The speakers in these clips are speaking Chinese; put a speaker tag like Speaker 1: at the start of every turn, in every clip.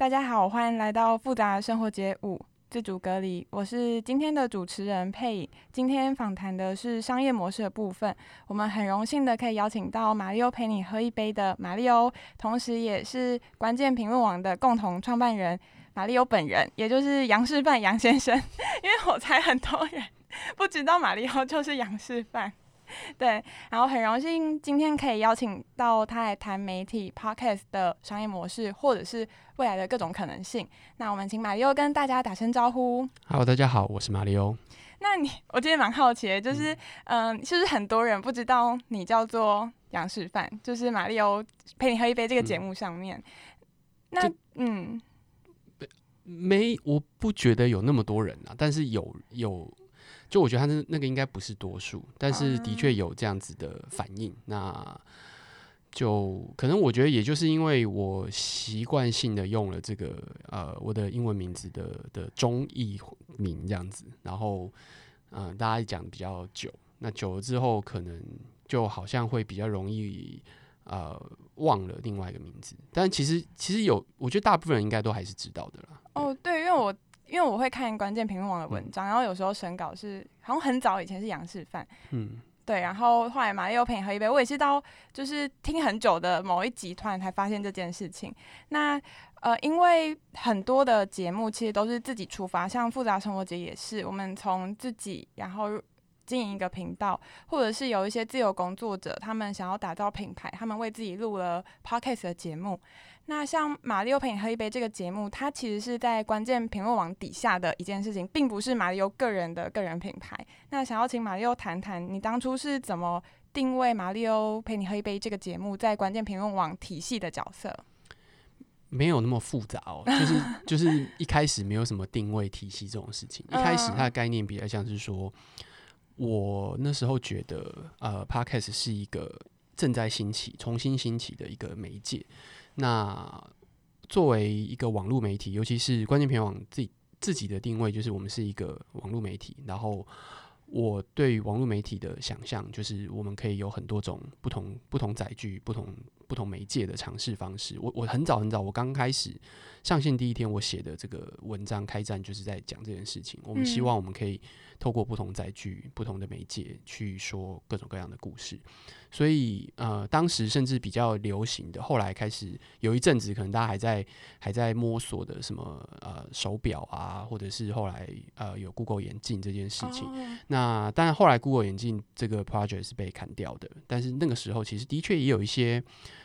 Speaker 1: 大家好，欢迎来到复杂生活节五自主隔离。我是今天的主持人佩颖。今天访谈的是商业模式的部分。我们很荣幸的可以邀请到马里欧陪你喝一杯的马里欧，同时也是关键评论网的共同创办人马里欧本人，也就是杨示范杨先生。因为我猜很多人 不知道马里欧就是杨示范。对，然后很荣幸今天可以邀请到他来谈媒体 Podcast 的商业模式，或者是未来的各种可能性。那我们请马里欧跟大家打声招呼。
Speaker 2: Hello，大家好，我是马里欧。
Speaker 1: 那你，我今天蛮好奇的，就是，嗯，呃、是不是很多人不知道你叫做杨示范？就是马里欧陪你喝一杯这个节目上面。嗯、那，嗯，
Speaker 2: 没，我不觉得有那么多人啊，但是有有。就我觉得他那那个应该不是多数，但是的确有这样子的反应。那就可能我觉得也就是因为我习惯性的用了这个呃我的英文名字的的中译名这样子，然后嗯、呃、大家讲比较久，那久了之后可能就好像会比较容易呃忘了另外一个名字。但其实其实有，我觉得大部分人应该都还是知道的啦。
Speaker 1: 哦，对，因为我。因为我会看关键评论网的文章，嗯、然后有时候审稿是好像很早以前是杨示范，嗯，对，然后后来马丽又陪你喝一杯，我也是到就是听很久的某一集团才发现这件事情。那呃，因为很多的节目其实都是自己出发，像复杂生活节也是，我们从自己然后经营一个频道，或者是有一些自由工作者，他们想要打造品牌，他们为自己录了 podcast 的节目。那像马里奥陪你喝一杯这个节目，它其实是在关键评论网底下的一件事情，并不是马里奥个人的个人品牌。那想要请马里奥谈谈，你当初是怎么定位马里奥陪你喝一杯这个节目在关键评论网体系的角色？
Speaker 2: 没有那么复杂哦，就是 就是一开始没有什么定位体系这种事情。一开始它的概念比较像是说，我那时候觉得呃，Podcast 是一个正在兴起、重新兴起的一个媒介。那作为一个网络媒体，尤其是关键评论网自己自己的定位，就是我们是一个网络媒体。然后我对网络媒体的想象，就是我们可以有很多种不同不同载具、不同不同媒介的尝试方式。我我很早很早，我刚开始上线第一天，我写的这个文章开战就是在讲这件事情。我们希望我们可以透过不同载具、不同的媒介去说各种各样的故事。所以，呃，当时甚至比较流行的，后来开始有一阵子，可能大家还在还在摸索的什么呃手表啊，或者是后来呃有 Google 眼镜这件事情。Oh. 那当然，后来 Google 眼镜这个 project 是被砍掉的，但是那个时候其实的确也有一些。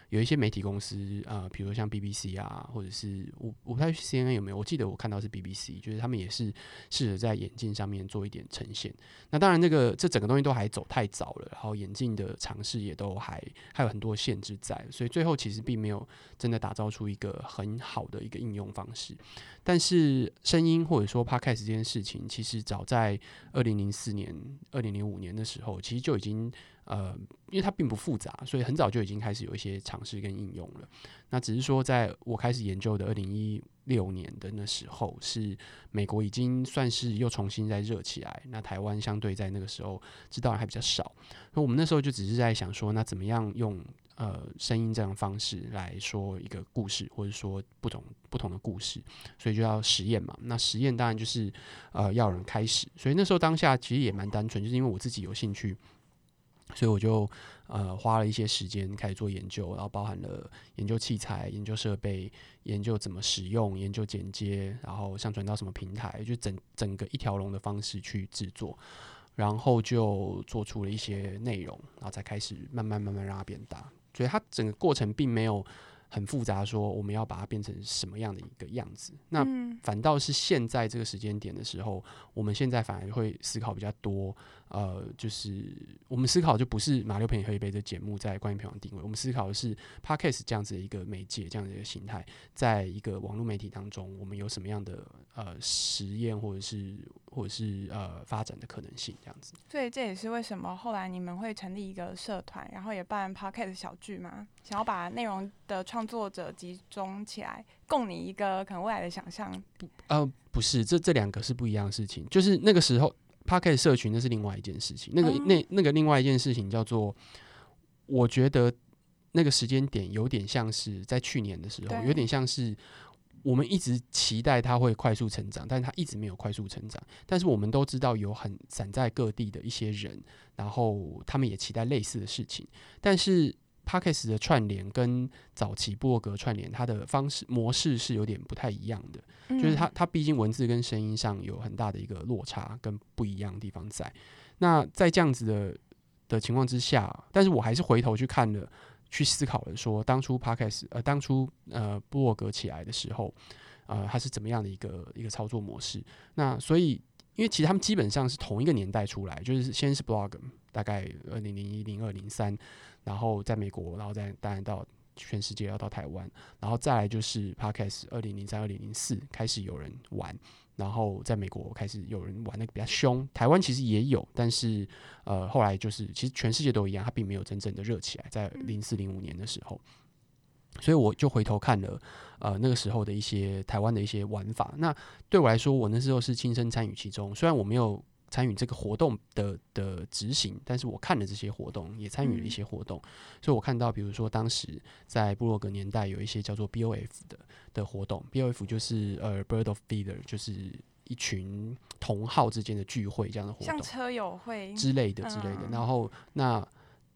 Speaker 2: 有一些媒体公司啊、比如像 BBC 啊，或者是我我不太去 CNN 有没有？我记得我看到是 BBC，就是他们也是试着在眼镜上面做一点呈现。那当然，那个这整个东西都还走太早了，然后眼镜的尝试也都还还有很多限制在，所以最后其实并没有真的打造出一个很好的一个应用方式。但是声音或者说 Podcast 这件事情，其实早在二零零四年、二零零五年的时候，其实就已经。呃，因为它并不复杂，所以很早就已经开始有一些尝试跟应用了。那只是说，在我开始研究的二零一六年的那时候，是美国已经算是又重新再热起来。那台湾相对在那个时候知道的还比较少。那我们那时候就只是在想说，那怎么样用呃声音这样的方式来说一个故事，或者说不同不同的故事，所以就要实验嘛。那实验当然就是呃要人开始。所以那时候当下其实也蛮单纯，就是因为我自己有兴趣。所以我就呃花了一些时间开始做研究，然后包含了研究器材、研究设备、研究怎么使用、研究剪接，然后上传到什么平台，就整整个一条龙的方式去制作，然后就做出了一些内容，然后才开始慢慢慢慢让它变大。所以它整个过程并没有很复杂，说我们要把它变成什么样的一个样子。那反倒是现在这个时间点的时候，我们现在反而会思考比较多。呃，就是我们思考就不是马力欧陪你喝一杯的节目在关键评论网定位，我们思考的是 Podcast 这样子的一个媒介，这样的一个形态，在一个网络媒体当中，我们有什么样的呃实验或者是或者是呃发展的可能性这样子。
Speaker 1: 所以这也是为什么后来你们会成立一个社团，然后也办 Podcast 小聚吗？想要把内容的创作者集中起来，供你一个可能未来的想象。
Speaker 2: 不，呃，不是，这这两个是不一样的事情，就是那个时候。Podcast 社群那是另外一件事情，那个那那个另外一件事情叫做，我觉得那个时间点有点像是在去年的时候，有点像是我们一直期待它会快速成长，但是它一直没有快速成长。但是我们都知道有很散在各地的一些人，然后他们也期待类似的事情。但是 Podcast 的串联跟早期部落格串联，它的方式模式是有点不太一样的，嗯、就是它它毕竟文字跟声音上有很大的一个落差跟不一样的地方在。那在这样子的的情况之下，但是我还是回头去看了。去思考了，说当初 Podcast 呃，当初呃部落格起来的时候，呃，它是怎么样的一个一个操作模式？那所以，因为其实他们基本上是同一个年代出来，就是先是 Blog，大概二零零一、零二、零三，然后在美国，然后再当然到全世界，要到台湾，然后再来就是 Podcast，二零零三、二零零四开始有人玩。然后在美国开始有人玩的比较凶，台湾其实也有，但是呃后来就是其实全世界都一样，它并没有真正的热起来，在零四零五年的时候，所以我就回头看了呃那个时候的一些台湾的一些玩法，那对我来说，我那时候是亲身参与其中，虽然我没有。参与这个活动的的执行，但是我看了这些活动，也参与了一些活动，嗯、所以我看到，比如说当时在布洛格年代有一些叫做 BOF 的的活动，BOF 就是呃 Bird of Feather，就是一群同好之间的聚会这样的活动，
Speaker 1: 像车友会
Speaker 2: 之类的之类的。嗯、然后那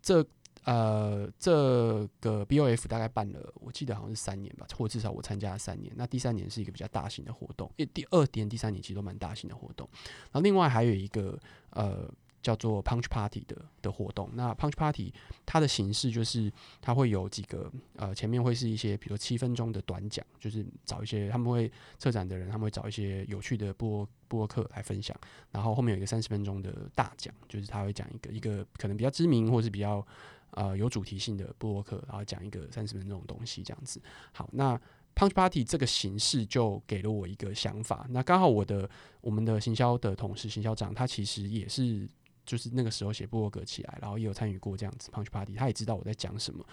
Speaker 2: 这。呃，这个 BOF 大概办了，我记得好像是三年吧，或至少我参加了三年。那第三年是一个比较大型的活动，因为第二年、第三年其实都蛮大型的活动。然后另外还有一个呃叫做 Punch Party 的的活动。那 Punch Party 它的形式就是它会有几个呃前面会是一些比如七分钟的短讲，就是找一些他们会策展的人，他们会找一些有趣的播播客来分享。然后后面有一个三十分钟的大讲，就是他会讲一个一个可能比较知名或是比较。呃，有主题性的部落客，然后讲一个三十分钟的东西，这样子。好，那 Punch Party 这个形式就给了我一个想法。那刚好我的我们的行销的同事，行销长，他其实也是就是那个时候写布洛格起来，然后也有参与过这样子 Punch Party，他也知道我在讲什么。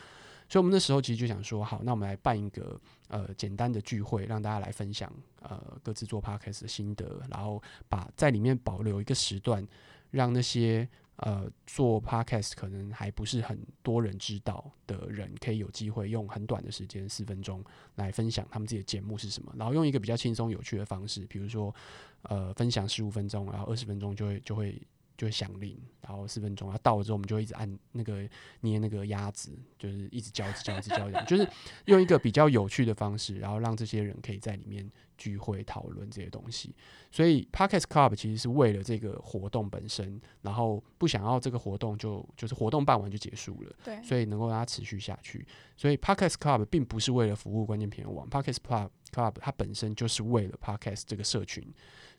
Speaker 2: 所以，我们那时候其实就想说，好，那我们来办一个呃简单的聚会，让大家来分享呃各自做 Podcast 的心得，然后把在里面保留一个时段，让那些。呃，做 podcast 可能还不是很多人知道的人，可以有机会用很短的时间，四分钟来分享他们自己的节目是什么，然后用一个比较轻松有趣的方式，比如说，呃，分享十五分钟，然后二十分钟就会就会。就会响铃，然后四分钟，然后到了之后，我们就会一直按那个捏那个鸭子，就是一直教，一直教，一直教，就是用一个比较有趣的方式，然后让这些人可以在里面聚会讨论这些东西。所以 Podcast Club 其实是为了这个活动本身，然后不想要这个活动就就是活动办完就结束了，
Speaker 1: 对，
Speaker 2: 所以能够让它持续下去。所以 Podcast Club 并不是为了服务关键评论网，Podcast Club Club 它本身就是为了 Podcast 这个社群。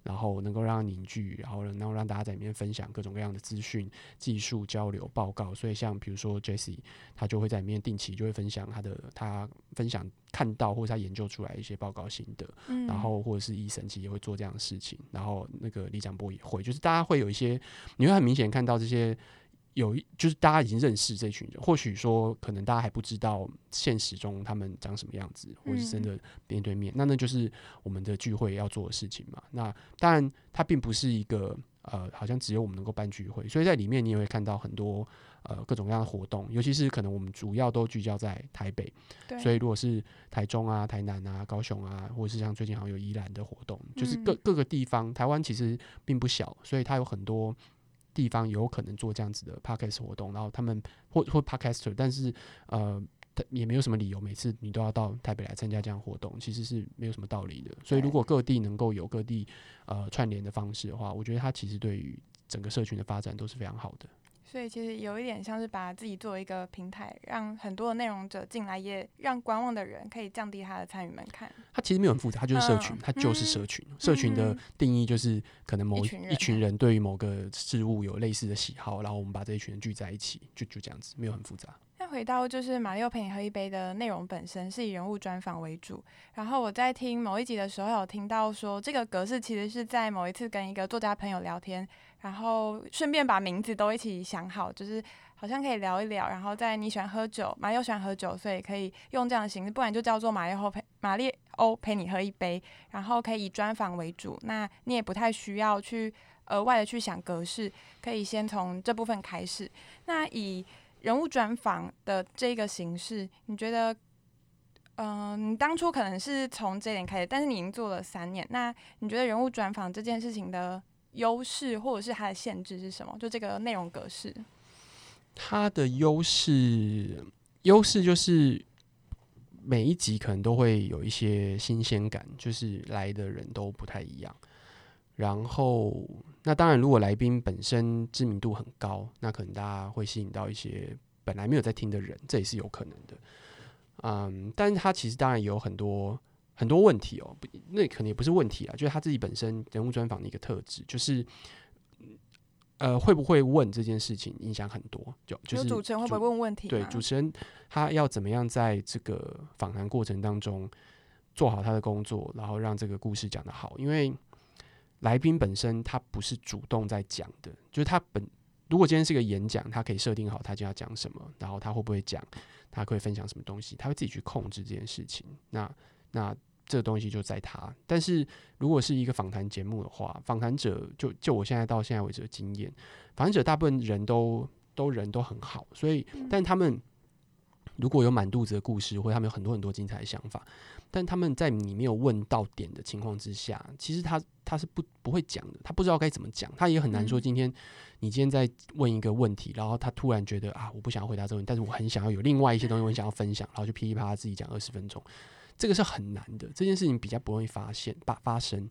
Speaker 2: 然后能够让凝聚，然后能够让大家在里面分享各种各样的资讯、技术交流、报告。所以像比如说 Jesse，他就会在里面定期就会分享他的他分享看到或者他研究出来一些报告心得。嗯、然后或者是医生其实也会做这样的事情。然后那个李长波也会，就是大家会有一些，你会很明显看到这些。有一就是大家已经认识这群人，或许说可能大家还不知道现实中他们长什么样子，或是真的面对面，嗯、那那就是我们的聚会要做的事情嘛。那当然它并不是一个呃，好像只有我们能够办聚会，所以在里面你也会看到很多呃各种各样的活动，尤其是可能我们主要都聚焦在台北，所以如果是台中啊、台南啊、高雄啊，或者是像最近好像有宜兰的活动，就是各各个地方，台湾其实并不小，所以它有很多。地方有可能做这样子的 podcast 活动，然后他们或或 podcaster，但是呃，也没有什么理由每次你都要到台北来参加这样活动，其实是没有什么道理的。所以如果各地能够有各地呃串联的方式的话，我觉得它其实对于整个社群的发展都是非常好的。
Speaker 1: 所以其实有一点像是把自己作为一个平台，让很多的内容者进来，也让观望的人可以降低他的参与门槛。
Speaker 2: 它其实没有很复杂，它就是社群，它就是社群。嗯、社群的定义就是可能某一群，人对于某个事物有类似的喜好，然后我们把这一群人聚在一起，就就这样子，没有很复杂。
Speaker 1: 那回到就是马力欧陪你喝一杯的内容本身是以人物专访为主，然后我在听某一集的时候有听到说，这个格式其实是在某一次跟一个作家朋友聊天。然后顺便把名字都一起想好，就是好像可以聊一聊。然后在你喜欢喝酒，马力欧喜欢喝酒，所以可以用这样的形式，不然就叫做马力欧陪马力欧陪你喝一杯。然后可以以专访为主，那你也不太需要去额外的去想格式，可以先从这部分开始。那以人物专访的这个形式，你觉得嗯、你当初可能是从这点开始，但是你已经做了三年，那你觉得人物专访这件事情的优势或者是它的限制是什么？就这个内容格式，
Speaker 2: 它的优势优势就是每一集可能都会有一些新鲜感，就是来的人都不太一样。然后，那当然，如果来宾本身知名度很高，那可能大家会吸引到一些本来没有在听的人，这也是有可能的。嗯，但是他其实当然有很多很多问题哦，不，那可能也不是问题啊，就是他自己本身人物专访的一个特质，就是呃，会不会问这件事情影响很多，就就是
Speaker 1: 主持人会不会问问题？
Speaker 2: 对，主持人他要怎么样在这个访谈过程当中做好他的工作，然后让这个故事讲得好，因为。来宾本身他不是主动在讲的，就是他本如果今天是个演讲，他可以设定好他就要讲什么，然后他会不会讲，他会分享什么东西，他会自己去控制这件事情。那那这个东西就在他。但是如果是一个访谈节目的话，访谈者就就我现在到现在为止的经验，访谈者大部分人都都人都很好，所以但他们如果有满肚子的故事，或者他们有很多很多精彩的想法。但他们在你没有问到点的情况之下，其实他他是不不会讲的，他不知道该怎么讲，他也很难说。今天你今天在问一个问题，然后他突然觉得啊，我不想要回答这个问题，但是我很想要有另外一些东西我很想要分享，然后就噼里啪啦自己讲二十分钟，这个是很难的。这件事情比较不容易发现发发生，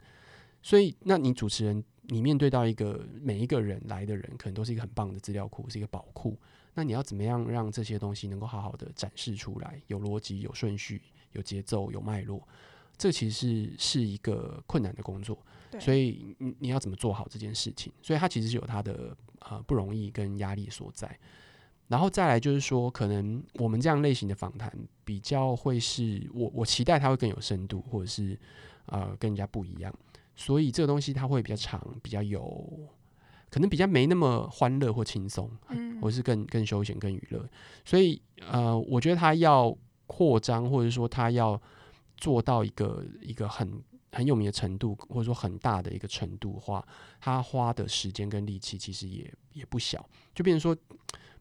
Speaker 2: 所以那你主持人，你面对到一个每一个人来的人，可能都是一个很棒的资料库，是一个宝库。那你要怎么样让这些东西能够好好的展示出来，有逻辑、有顺序。有节奏，有脉络，这其实是是一个困难的工作，所以你你要怎么做好这件事情？所以它其实是有它的呃不容易跟压力所在。然后再来就是说，可能我们这样类型的访谈比较会是我我期待它会更有深度，或者是呃跟人家不一样，所以这个东西它会比较长，比较有可能比较没那么欢乐或轻松，嗯，或是更更休闲、更娱乐。所以呃，我觉得他要。扩张，或者说他要做到一个一个很很有名的程度，或者说很大的一个程度的话，他花的时间跟力气其实也也不小。就变成说，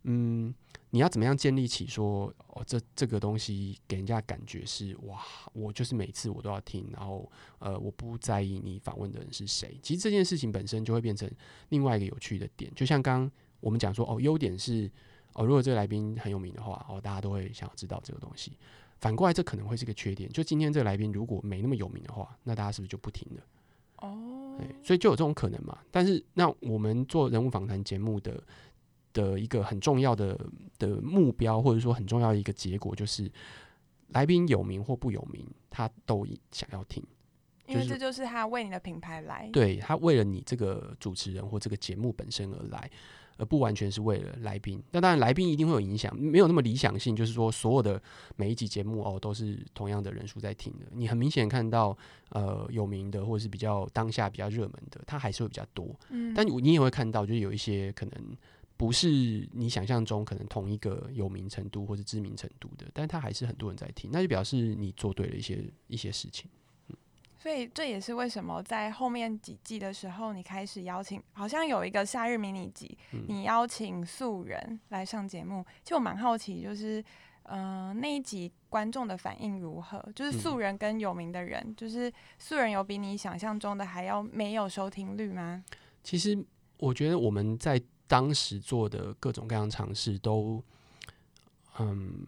Speaker 2: 嗯，你要怎么样建立起说，哦，这这个东西给人家感觉是哇，我就是每次我都要听，然后呃，我不在意你访问的人是谁。其实这件事情本身就会变成另外一个有趣的点。就像刚刚我们讲说，哦，优点是。哦，如果这个来宾很有名的话，哦，大家都会想要知道这个东西。反过来，这可能会是个缺点。就今天这个来宾如果没那么有名的话，那大家是不是就不听了？哦，对，所以就有这种可能嘛。但是，那我们做人物访谈节目的的一个很重要的的目标，或者说很重要的一个结果，就是来宾有名或不有名，他都想要听，
Speaker 1: 因为这就是他为你的品牌来，
Speaker 2: 对，他为了你这个主持人或这个节目本身而来。而不完全是为了来宾，那当然来宾一定会有影响，没有那么理想性，就是说所有的每一集节目哦都是同样的人数在听的。你很明显看到，呃，有名的或者是比较当下比较热门的，它还是会比较多。嗯，但你也会看到，就是有一些可能不是你想象中可能同一个有名程度或者知名程度的，但它还是很多人在听，那就表示你做对了一些一些事情。
Speaker 1: 所以这也是为什么在后面几季的时候，你开始邀请，好像有一个夏日迷你集，你邀请素人来上节目。其实我蛮好奇，就是，嗯、呃，那一集观众的反应如何？就是素人跟有名的人，嗯、就是素人有比你想象中的还要没有收听率吗？
Speaker 2: 其实我觉得我们在当时做的各种各样尝试都，嗯，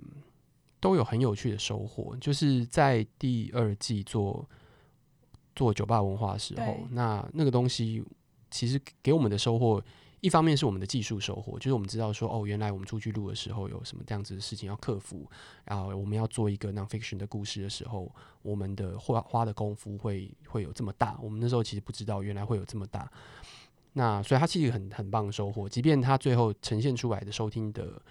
Speaker 2: 都有很有趣的收获。就是在第二季做。做酒吧文化的时候，那那个东西其实给我们的收获，一方面是我们的技术收获，就是我们知道说，哦，原来我们出去录的时候有什么这样子的事情要克服，然后我们要做一个 nonfiction 的故事的时候，我们的花花的功夫会会有这么大，我们那时候其实不知道原来会有这么大。那所以它其实很很棒的收获，即便它最后呈现出来的收听的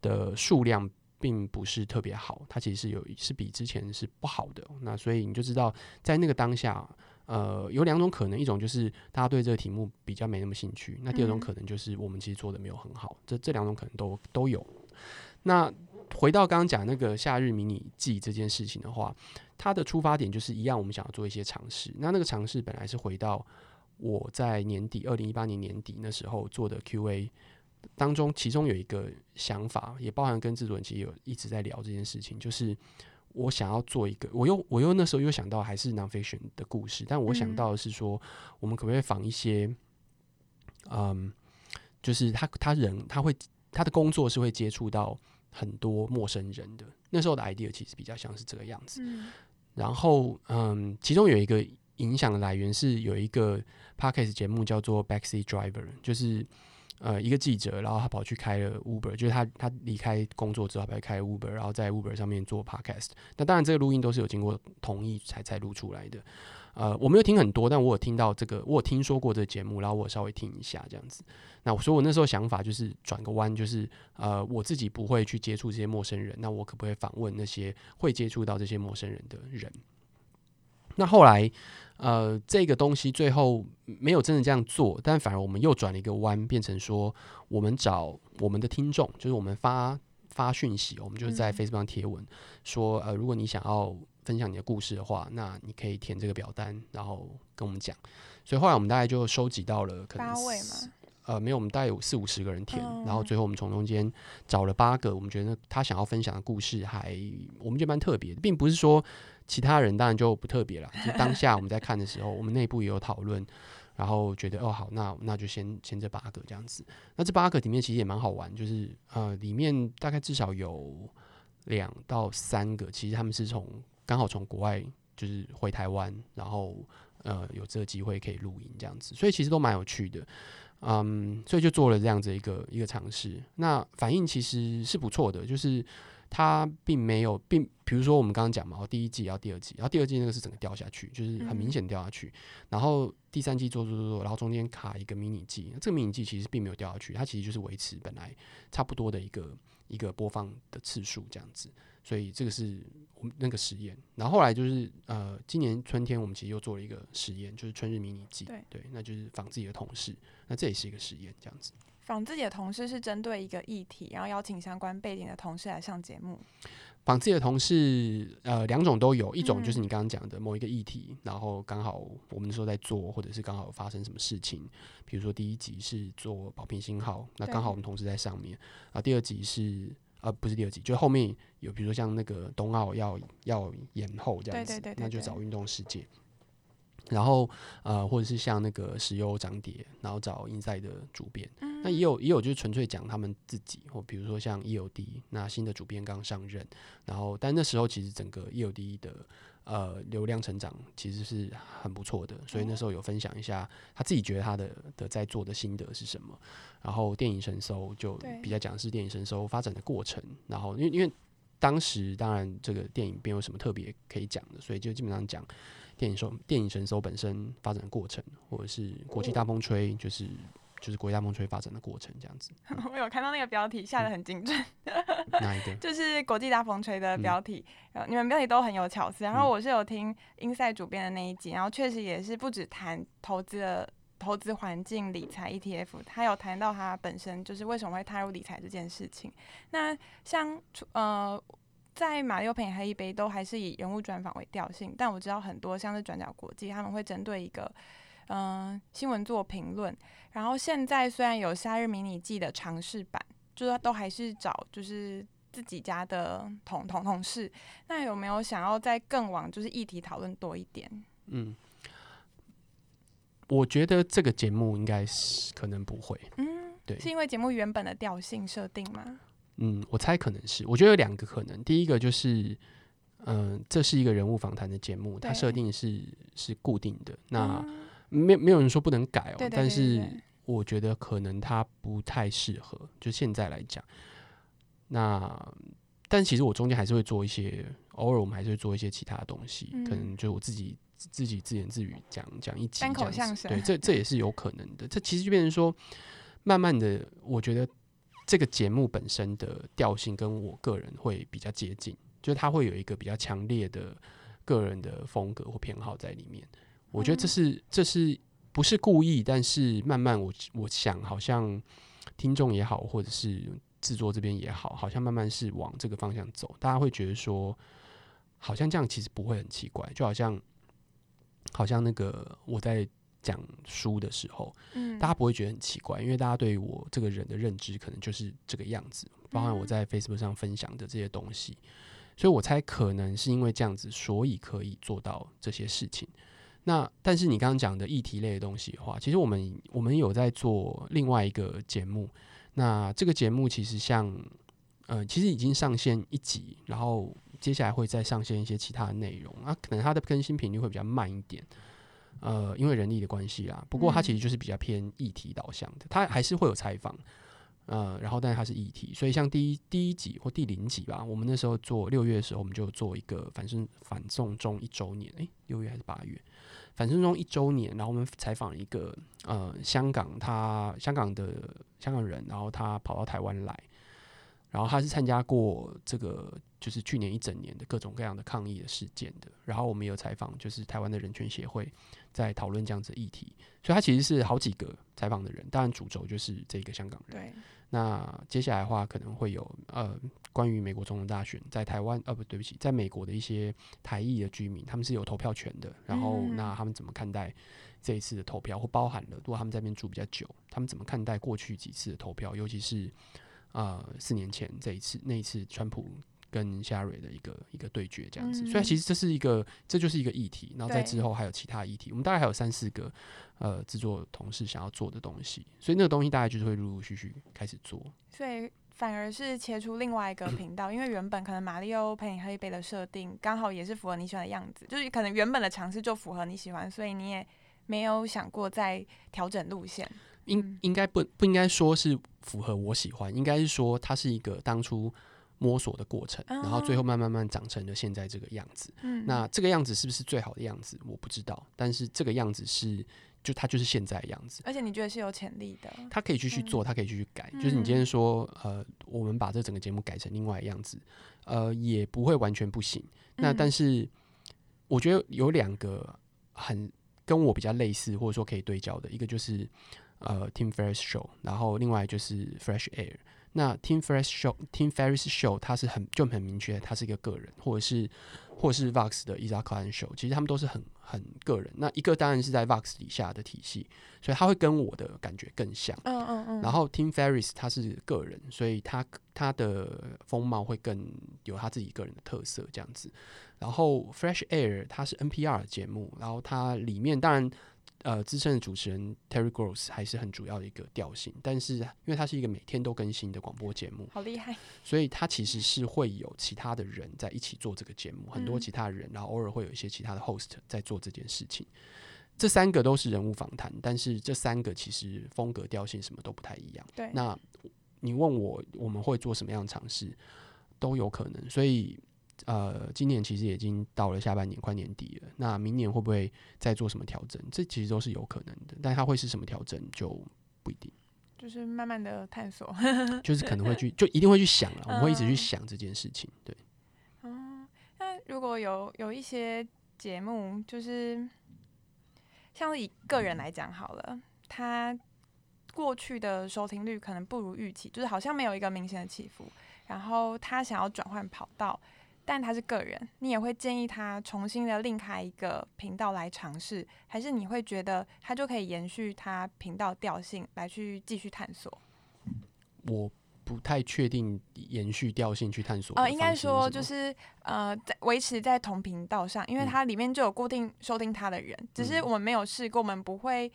Speaker 2: 的数量。并不是特别好，它其实是有是比之前是不好的。那所以你就知道，在那个当下，呃，有两种可能，一种就是大家对这个题目比较没那么兴趣，那第二种可能就是我们其实做的没有很好。这这两种可能都都有。那回到刚刚讲那个夏日迷你季这件事情的话，它的出发点就是一样，我们想要做一些尝试。那那个尝试本来是回到我在年底二零一八年年底那时候做的 Q&A。当中，其中有一个想法，也包含跟制作人其实有一直在聊这件事情，就是我想要做一个，我又我又那时候又想到还是 nonfiction 的故事，但我想到的是说，我们可不可以仿一些，嗯，就是他他人他会他的工作是会接触到很多陌生人的。那时候的 idea 其实比较像是这个样子。然后嗯，其中有一个影响的来源是有一个 podcast 节目叫做 Backseat Driver，就是。呃，一个记者，然后他跑去开了 Uber，就是他他离开工作之后，跑去开 Uber，然后在 Uber 上面做 Podcast。那当然，这个录音都是有经过同意才才录出来的。呃，我没有听很多，但我有听到这个，我有听说过这个节目，然后我稍微听一下这样子。那我说我那时候想法就是转个弯，就是呃，我自己不会去接触这些陌生人，那我可不可以访问那些会接触到这些陌生人的人？那后来，呃，这个东西最后没有真的这样做，但反而我们又转了一个弯，变成说，我们找我们的听众，就是我们发发讯息，我们就是在 Facebook 上贴文，嗯、说，呃，如果你想要分享你的故事的话，那你可以填这个表单，然后跟我们讲。所以后来我们大概就收集到了可能
Speaker 1: 八位嘛，
Speaker 2: 呃，没有，我们大概有四五十个人填，嗯、然后最后我们从中间找了八个，我们觉得他想要分享的故事还我们觉得蛮特别的，并不是说。其他人当然就不特别了。就当下我们在看的时候，我们内部也有讨论，然后觉得哦好，那那就先先这八个这样子。那这八个里面其实也蛮好玩，就是呃里面大概至少有两到三个，其实他们是从刚好从国外就是回台湾，然后呃有这个机会可以录音这样子，所以其实都蛮有趣的。嗯，所以就做了这样子一个一个尝试，那反应其实是不错的，就是。他并没有，并比如说我们刚刚讲嘛，第一季，然后第二季，然后第二季那个是整个掉下去，就是很明显掉下去。然后第三季做做做做，然后中间卡一个迷你季，这个迷你季其实并没有掉下去，它其实就是维持本来差不多的一个一个播放的次数这样子。所以这个是我们那个实验。然后后来就是呃，今年春天我们其实又做了一个实验，就是春日迷你季，对，对，那就是仿自己的同事，那这也是一个实验这样子。
Speaker 1: 访自己的同事是针对一个议题，然后邀请相关背景的同事来上节目。
Speaker 2: 访自己的同事，呃，两种都有，一种就是你刚刚讲的某一个议题，嗯、然后刚好我们说在做，或者是刚好发生什么事情。比如说第一集是做保平信号，那刚好我们同事在上面。对然后第二集是，呃，不是第二集，就后面有，比如说像那个冬奥要要延后这样子，对对对对对，那就找运动世界。然后呃，或者是像那个石油涨跌，然后找 Inside 的主编，嗯、那也有也有就是纯粹讲他们自己，或比如说像 EOD，那新的主编刚上任，然后但那时候其实整个 EOD 的呃流量成长其实是很不错的，所以那时候有分享一下他自己觉得他的的在做的心得是什么。然后电影神搜就比较讲的是电影神搜发展的过程，然后因为因为当时当然这个电影没有什么特别可以讲的，所以就基本上讲。电影搜电影神搜本身发展的过程，或者是国际大风吹，就是、哦、就是国际大风吹发展的过程这样子。
Speaker 1: 我有看到那个标题下的很精准，
Speaker 2: 哪一个？
Speaker 1: 就是国际大风吹的标题。嗯、你们标题都很有巧思。然后我是有听 Inside 主编的那一集，然后确实也是不止谈投资的投资环境、理财 ETF，他有谈到他本身就是为什么会踏入理财这件事情。那像呃。在马力欧陪你喝一杯都还是以人物专访为调性，但我知道很多像是转角国际他们会针对一个嗯、呃、新闻做评论。然后现在虽然有夏日迷你季的尝试版，就是都还是找就是自己家的同同同事。那有没有想要再更往就是议题讨论多一点？嗯，
Speaker 2: 我觉得这个节目应该是可能不会。
Speaker 1: 嗯，对，是因为节目原本的调性设定吗？
Speaker 2: 嗯，我猜可能是，我觉得有两个可能。第一个就是，嗯、呃，这是一个人物访谈的节目，它设定是是固定的，那没、嗯、没有人说不能改哦。对对对对，但是我觉得可能它不太适合，就现在来讲。那但其实我中间还是会做一些，偶尔我们还是会做一些其他的东西，嗯、可能就我自己自己自言自语讲讲一集对，这这也是有可能的。这其实就变成说，慢慢的，我觉得。这个节目本身的调性跟我个人会比较接近，就是它会有一个比较强烈的个人的风格或偏好在里面。我觉得这是这是不是故意，但是慢慢我我想，好像听众也好，或者是制作这边也好，好像慢慢是往这个方向走。大家会觉得说，好像这样其实不会很奇怪，就好像好像那个我在。讲书的时候，嗯，大家不会觉得很奇怪，因为大家对于我这个人的认知可能就是这个样子，包含我在 Facebook 上分享的这些东西。所以我猜可能是因为这样子，所以可以做到这些事情。那但是你刚刚讲的议题类的东西的话，其实我们我们有在做另外一个节目。那这个节目其实像，呃，其实已经上线一集，然后接下来会再上线一些其他的内容啊，可能它的更新频率会比较慢一点，呃，因为人力的关系啦。不过它其实就是比较偏议题导向的，它还是会有采访，呃，然后但是它是议题，所以像第一第一集或第零集吧，我们那时候做六月的时候，我们就做一个反送反送中一周年，诶、欸，六月还是八月？反送中一周年，然后我们采访了一个呃香港，他香港的香港人，然后他跑到台湾来，然后他是参加过这个就是去年一整年的各种各样的抗议的事件的，然后我们有采访就是台湾的人权协会在讨论这样子的议题，所以他其实是好几个采访的人，当然主轴就是这个香港人。
Speaker 1: 对。
Speaker 2: 那接下来的话可能会有呃关于美国总统大选在台湾呃不对不起，在美国的一些台裔的居民，他们是有投票权的。然后那他们怎么看待这一次的投票？或包含了如果他们在那边住比较久，他们怎么看待过去几次的投票？尤其是呃四年前这一次那一次川普跟希拉蕊的一个一个对决这样子。所以其实这是一个这就是一个议题。然后在之后还有其他议题，我们大概还有三四个。呃，制作同事想要做的东西，所以那个东西大概就是会陆陆续续开始做。
Speaker 1: 所以反而是切出另外一个 频道，因为原本可能马里欧陪你喝一杯的设定刚好也是符合你喜欢的样子，就是可能原本的尝试就符合你喜欢，所以你也没有想过再调整路线。
Speaker 2: 应应该不不应该说是符合我喜欢，应该是说它是一个当初摸索的过程，然后最后慢慢慢长成了现在这个样子。嗯，那这个样子是不是最好的样子？我不知道，但是这个样子是。就他就是现在的样子，
Speaker 1: 而且你觉得是有潜力的，
Speaker 2: 他可以继续做，他可以继续改。嗯、就是你今天说，呃，我们把这整个节目改成另外一样子，呃，也不会完全不行。那但是我觉得有两个很跟我比较类似，或者说可以对焦的，一个就是呃 Tim Ferriss Show，然后另外就是 Fresh Air。那 Tim Ferriss Show，Tim Ferriss Show，他是很就很明确，他是一个个人，或者是或者是 Vox 的 Isaac Klein Show，其实他们都是很很个人。那一个当然是在 Vox 底下的体系，所以他会跟我的感觉更像。嗯嗯嗯。然后 Tim Ferriss 他是个人，所以他他的风貌会更有他自己个人的特色这样子。然后 Fresh Air 它是 NPR 的节目，然后它里面当然。呃，资深的主持人 Terry Gross 还是很主要的一个调性，但是因为它是一个每天都更新的广播节目，
Speaker 1: 好厉害，
Speaker 2: 所以它其实是会有其他的人在一起做这个节目，很多其他人，然后偶尔会有一些其他的 host 在做这件事情。这三个都是人物访谈，但是这三个其实风格调性什么都不太一样。
Speaker 1: 对，
Speaker 2: 那你问我我们会做什么样的尝试，都有可能，所以。呃，今年其实已经到了下半年，快年底了。那明年会不会再做什么调整？这其实都是有可能的，但它会是什么调整就不一定。
Speaker 1: 就是慢慢的探索，
Speaker 2: 就是可能会去，就一定会去想了。我们会一直去想这件事情。对。
Speaker 1: 嗯，那如果有有一些节目，就是像以个人来讲好了，他过去的收听率可能不如预期，就是好像没有一个明显的起伏，然后他想要转换跑道。但他是个人，你也会建议他重新的另开一个频道来尝试，还是你会觉得他就可以延续他频道调性来去继续探索？
Speaker 2: 我不太确定延续调性去探索。
Speaker 1: 呃，应该说就是呃，在维持在同频道上，因为它里面就有固定收听他的人，嗯、只是我们没有试过，我们不会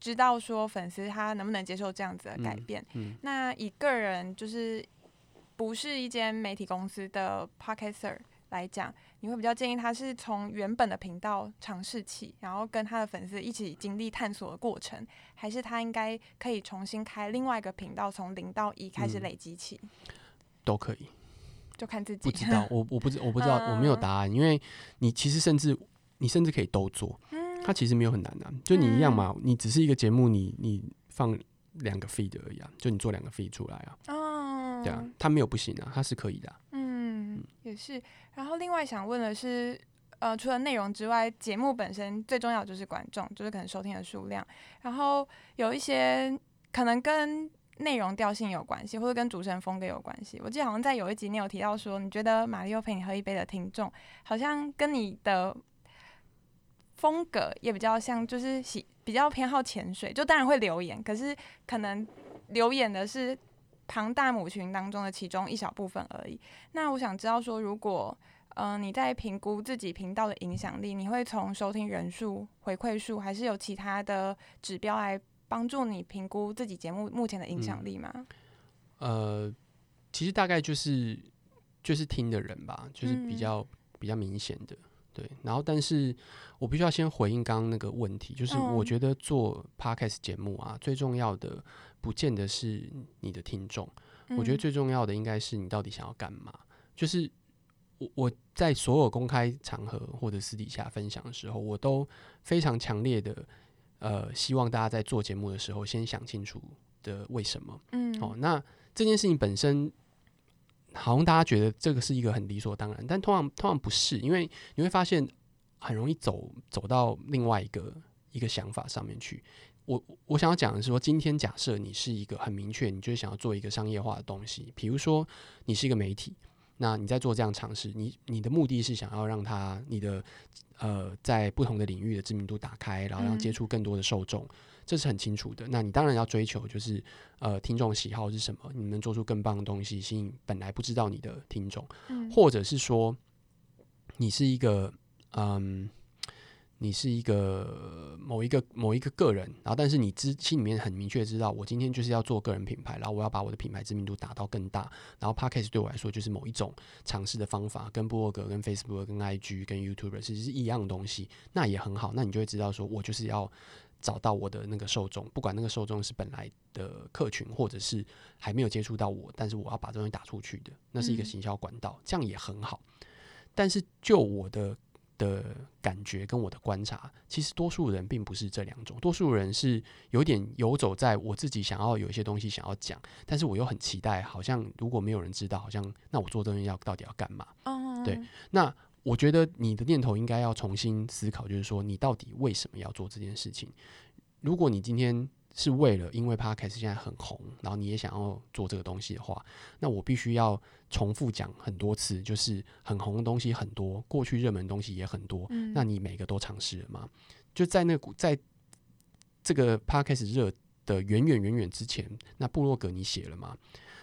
Speaker 1: 知道说粉丝他能不能接受这样子的改变。嗯嗯、那以个人就是。不是一间媒体公司的 podcaster 来讲，你会比较建议他是从原本的频道尝试起，然后跟他的粉丝一起经历探索的过程，还是他应该可以重新开另外一个频道，从零到一开始累积起？嗯，都可以，就看自己。
Speaker 2: 不知道，我我不知我不知道，我没有答案，因为你其实甚至你甚至可以都做，它其实没有很难啊，就你一样嘛，你只是一个节目，你你放两个 feed 而已啊，就你做两个 feed 出来啊。对啊，他没有不行啊，他是可以的啊。
Speaker 1: 嗯，也是。然后另外想问的是，呃，除了内容之外，节目本身最重要就是观众，就是可能收听的数量。然后有一些可能跟内容调性有关系，或者跟主持人风格有关系。我记得好像在有一集你有提到说，你觉得马力欧陪你喝一杯的听众，好像跟你的风格也比较像，就是喜比较偏好潜水，就当然会留言，可是可能留言的是。庞大母群当中的其中一小部分而已。那我想知道说，如果嗯、呃，你在评估自己频道的影响力，你会从收听人数、回馈数，还是有其他的指标来帮助你评估自己节目目前的影响力吗？
Speaker 2: 嗯、呃，其实大概就是就是听的人吧，就是比较、嗯、比较明显的对。然后，但是我必须要先回应刚刚那个问题，就是我觉得做 podcast 节目啊，最重要的不见得是你的听众、嗯，我觉得最重要的应该是你到底想要干嘛。就是我我在所有公开场合或者私底下分享的时候，我都非常强烈的。呃，希望大家在做节目的时候，先想清楚的为什么。嗯，哦，那这件事情本身，好像大家觉得这个是一个很理所当然，但通常通常不是，因为你会发现很容易走走到另外一个一个想法上面去。我我想要讲的是说，今天假设你是一个很明确，你就是想要做一个商业化的东西，比如说你是一个媒体。那你在做这样尝试，你你的目的是想要让他你的呃在不同的领域的知名度打开，然后让接触更多的受众，嗯，这是很清楚的。那你当然要追求就是呃听众喜好是什么，你能做出更棒的东西，吸引本来不知道你的听众，嗯，或者是说你是一个嗯。你是一个某一个某一个个人，然后但是你知心里面很明确知道，我今天就是要做个人品牌，然后我要把我的品牌知名度打到更大，然后 Podcast 对我来说就是某一种尝试的方法，跟部落格、跟 Facebook、跟 IG、跟 YouTuber 其实是一样的东西，那也很好，那你就会知道说，我就是要找到我的那个受众，不管那个受众是本来的客群，或者是还没有接触到我，但是我要把这东西打出去的，那是一个行销管道，这样也很好。但是就我的。的感觉跟我的观察，其实多数人并不是这两种，多数人是有点游走在我自己想要有一些东西想要讲，但是我又很期待，好像如果没有人知道，好像那我做这东西要到底要干嘛？嗯，对。那我觉得你的念头应该要重新思考，就是说你到底为什么要做这件事情？如果你今天。是为了，因为 Podcast 现在很红，然后你也想要做这个东西的话，那我必须要重复讲很多次，就是很红的东西很多，过去热门的东西也很多，嗯，那你每个都尝试了吗？就在那个在这个 Podcast 热的远远远远之前，那部落格你写了吗？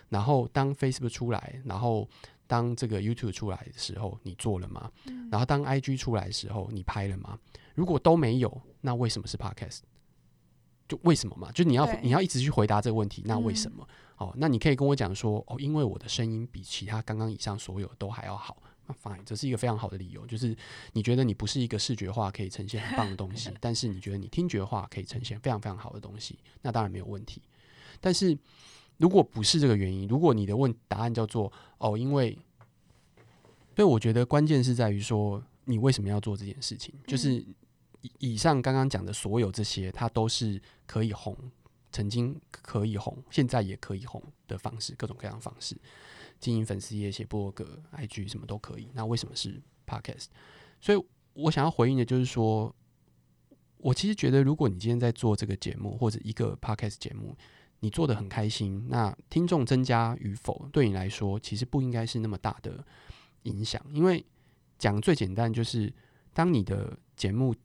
Speaker 2: 然后当 Facebook 出来，然后当这个 YouTube 出来的时候，你做了吗？嗯，然后当 IG 出来的时候，你拍了吗？如果都没有，那为什么是 Podcast？就为什么嘛？就你要你要一直去回答这个问题，那为什么？嗯、哦，那你可以跟我讲说，哦，因为我的声音比其他刚刚以上所有都还要好。那 fine，这是一个非常好的理由，就是你觉得你不是一个视觉化可以呈现很棒的东西，但是你觉得你听觉化可以呈现非常非常好的东西，那当然没有问题。但是如果不是这个原因，如果你的问答案叫做哦，因为，所以我觉得关键是在于说，你为什么要做这件事情，就是。以上刚刚讲的所有这些，它都是可以红，曾经可以红，现在也可以红的方式，各种各样的方式，经营粉丝页、写博客、IG 什么都可以。那为什么是 Podcast？所以我想要回应的就是说，我其实觉得，如果你今天在做这个节目或者一个 Podcast 节目，你做得很开心，那听众增加与否，对你来说其实不应该是那么大的影响。因为讲最简单，就是当你的节目。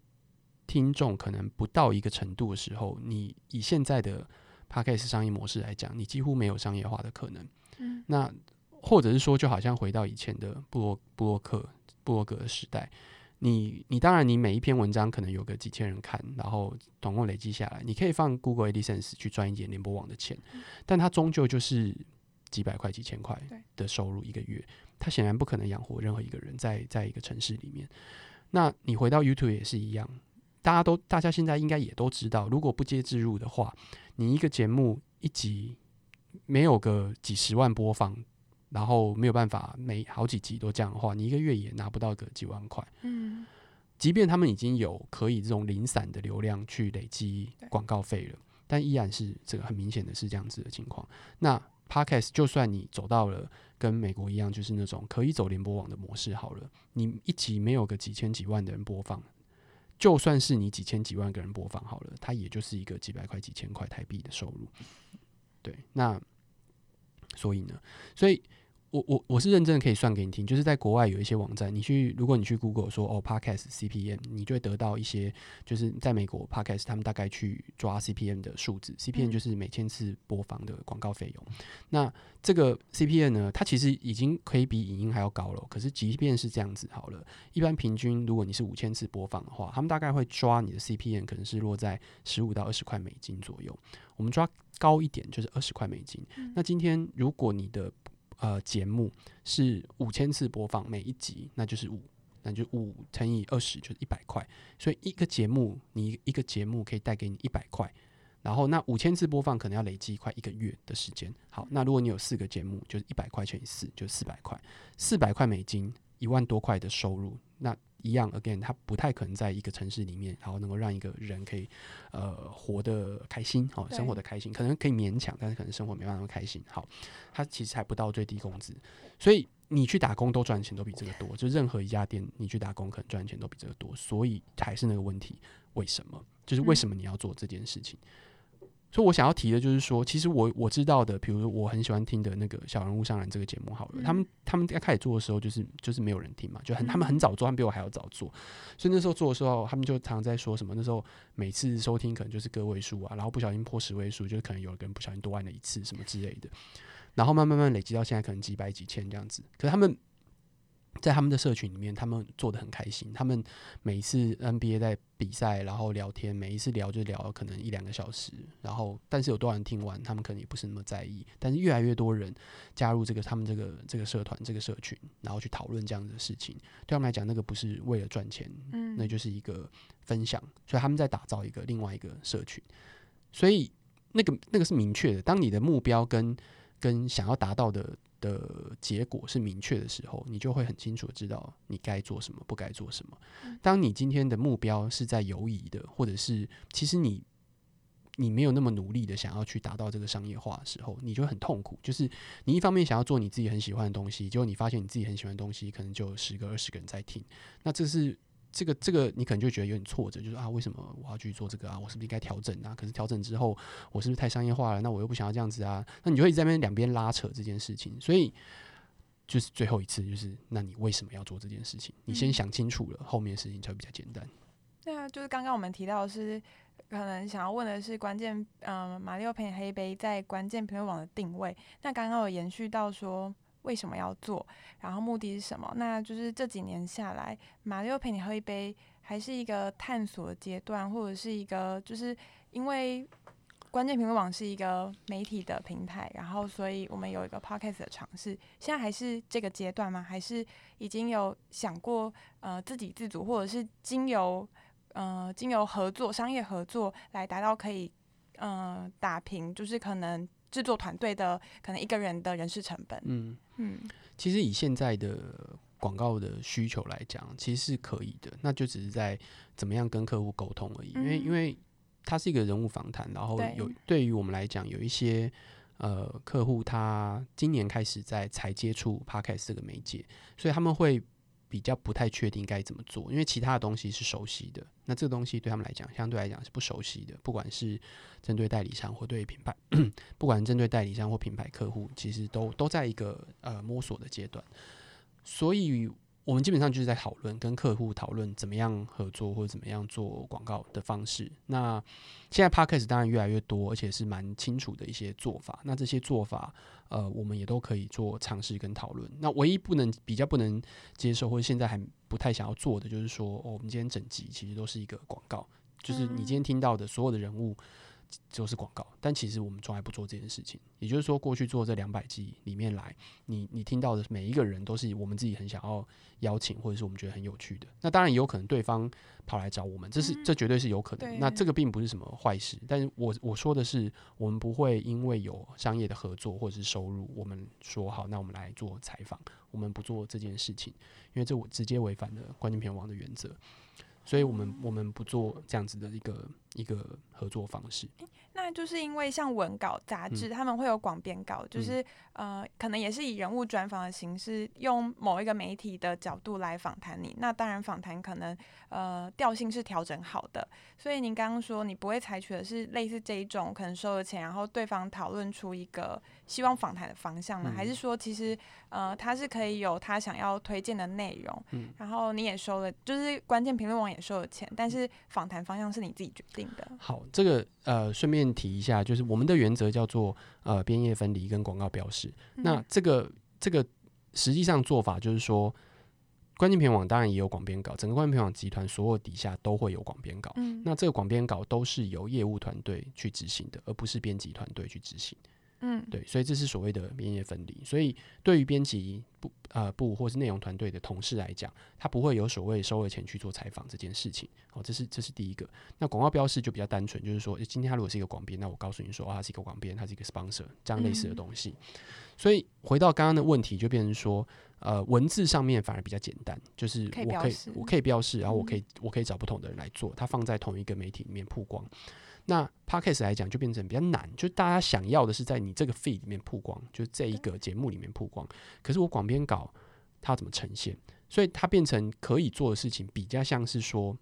Speaker 2: 听众可能不到一个程度的时候，你以现在的 Podcast 商业模式来讲，你几乎没有商业化的可能。嗯，那或者是说，就好像回到以前的布洛布洛克布洛格的时代，你你当然你每一篇文章可能有个几千人看，然后总共累积下来，你可以放 Google AdSense 去赚一点联播网的钱，嗯，但它终究就是几百块几千块的收入一个月，它显然不可能养活任何一个人在在一个城市里面。那你回到 YouTube 也是一样。大家都，大家现在应该也都知道，如果不接置入的话，你一个节目一集没有个几十万播放，然后没有办法每好几集都这样的话，你一个月也拿不到个几万块。嗯，即便他们已经有可以这种零散的流量去累积广告费了，但依然是这个很明显的是这样子的情况。那 Podcast 就算你走到了跟美国一样，就是那种可以走联播网的模式好了，你一集没有个几千几万的人播放。就算是你几千几万个人播放好了，它也就是一个几百块、几千块台币的收入。对，那所以呢？所以我我我是认真的，可以算给你听。就是在国外有一些网站，你去如果你去 Google 说哦 Podcast CPM，你就会得到一些，就是在美国 Podcast 他们大概去抓 CPM 的数字，CPM 就是每千次播放的广告费用。嗯、那这个 CPM 呢，它其实已经可以比影音还要高了。可是即便是这样子好了，一般平均如果你是五千次播放的话，他们大概会抓你的 CPM 可能是落在十五到二十块美金左右。我们抓高一点就是二十块美金。嗯、那今天如果你的呃，节目是五千次播放，每一集那就是五，那就五乘以二十就是一百块。所以一个节目，你一个节目可以带给你一百块，然后那五千次播放可能要累积快一个月的时间。好，那如果你有四个节目，就是一百块乘以四，就四百块，四百块美金，一万多块的收入，那。一样，again，他不太可能在一个城市里面，然后能够让一个人可以呃活得开心，好，生活得开心，可能可以勉强，但是可能生活没办法那么开心。好，他其实还不到最低工资，所以你去打工都赚钱都比这个多，就任何一家店你去打工可能赚钱都比这个多，所以还是那个问题，为什么？就是为什么你要做这件事情？嗯所以我想要提的就是说，其实我我知道的，比如说我很喜欢听的那个小人物上篮这个节目，好了，嗯、他们他们刚开始做的时候，就是就是没有人听嘛，就很他们很早做，他们比我还要早做，所以那时候做的时候，他们就常常在说什么，那时候每次收听可能就是个位数啊，然后不小心破十位数，就是可能有人不小心多按了一次什么之类的，然后慢慢慢累积到现在可能几百几千这样子，可是他们。在他们的社群里面，他们做的很开心。他们每一次 NBA 在比赛，然后聊天，每一次聊就聊可能一两个小时。然后，但是有多少人听完，他们可能也不是那么在意。但是越来越多人加入这个他们这个这个社团这个社群，然后去讨论这样子的事情。对他们来讲，那个不是为了赚钱，嗯，那就是一个分享。所以他们在打造一个另外一个社群。所以那个那个是明确的。当你的目标跟跟想要达到的。的结果是明确的时候，你就会很清楚知道你该做什么，不该做什么。当你今天的目标是在犹疑的，或者是其实你你没有那么努力的想要去达到这个商业化的时候，你就很痛苦。就是你一方面想要做你自己很喜欢的东西，结果你发现你自己很喜欢的东西可能就有十个、二十个人在听，那这是。这个这个你可能就觉得有点挫折，就是啊，为什么我要去做这个啊？我是不是应该调整啊？可是调整之后，我是不是太商业化了？那我又不想要这样子啊？那你就会在那边两边拉扯这件事情。所以就是最后一次，就是那你为什么要做这件事情？你先想清楚了，后面的事情才会比较简单。
Speaker 1: 对啊，就是刚刚我们提到的是，可能想要问的是关键，嗯，马力欧陪你黑杯在关键评论网的定位。那刚刚有延续到说。为什么要做？然后目的是什么？那就是这几年下来，马六陪你喝一杯，还是一个探索阶段，或者是一个，就是因为关键评论网是一个媒体的平台，然后所以我们有一个 podcast 的尝试。现在还是这个阶段吗？还是已经有想过呃自给自足，或者是经由呃经由合作、商业合作来达到可以呃打平，就是可能。制作团队的可能一个人的人事成本，嗯
Speaker 2: 嗯，其实以现在的广告的需求来讲，其实是可以的，那就只是在怎么样跟客户沟通而已。嗯、因为因为它是一个人物访谈，然后有对于我们来讲，有一些呃客户他今年开始在才接触 Podcast 这个媒介，所以他们会。比较不太确定该怎么做，因为其他的东西是熟悉的，那这个东西对他们来讲，相对来讲是不熟悉的。不管是针对代理商或对品牌，不管针对代理商或品牌客户，其实都都在一个呃摸索的阶段，所以。我们基本上就是在讨论，跟客户讨论怎么样合作或者怎么样做广告的方式。那现在 Podcast 当然越来越多，而且是蛮清楚的一些做法。那这些做法，呃，我们也都可以做尝试跟讨论。那唯一不能比较不能接受，或者现在还不太想要做的，就是说，哦，我们今天整集其实都是一个广告，就是你今天听到的所有的人物。就是广告，但其实我们从来不做这件事情。也就是说，过去做这两百集里面来，你你听到的每一个人都是我们自己很想要邀请，或者是我们觉得很有趣的。那当然也有可能对方跑来找我们，这是这绝对是有可能。那这个并不是什么坏事。但是我我说的是，我们不会因为有商业的合作或者是收入，我们说好，那我们来做采访，我们不做这件事情，因为这我直接违反了关键评论网的原则。所以我们我们不做这样子的一个一个合作方式。
Speaker 1: 那就是因为像文稿杂志，他们会有广编稿，嗯、就是呃，可能也是以人物专访的形式，用某一个媒体的角度来访谈你。那当然，访谈可能呃调性是调整好的。所以您刚刚说你不会采取的是类似这一种，可能收了钱，然后对方讨论出一个希望访谈的方向呢？嗯、还是说其实呃他是可以有他想要推荐的内容，嗯、然后你也收了，就是关键评论网也收了钱，但是访谈方向是你自己决定的。
Speaker 2: 好，这个呃顺便。提一下，就是我们的原则叫做呃编页分离跟广告标识。嗯、那这个这个实际上做法就是说，关键片网当然也有广编稿，整个关键片网集团所有底下都会有广编稿。嗯、那这个广编稿都是由业务团队去执行的，而不是编辑团队去执行。嗯，对，所以这是所谓的边界分离。所以对于编辑部呃部或是内容团队的同事来讲，他不会有所谓收了钱去做采访这件事情。哦，这是这是第一个。那广告标示就比较单纯，就是说，今天他如果是一个广编，那我告诉你说，哦，他是一个广编，他是一个 sponsor，这样类似的东西。嗯、所以回到刚刚的问题，就变成说，呃，文字上面反而比较简单，就是我可以，我可以标示，然后我可以、嗯、我可以找不同的人来做，它放在同一个媒体里面曝光。那 Podcast 来讲就变成比较难，就大家想要的是在你这个 feed 里面曝光，就是这一个节目里面曝光。可是我广编稿它要怎么呈现？所以它变成可以做的事情比较像是说，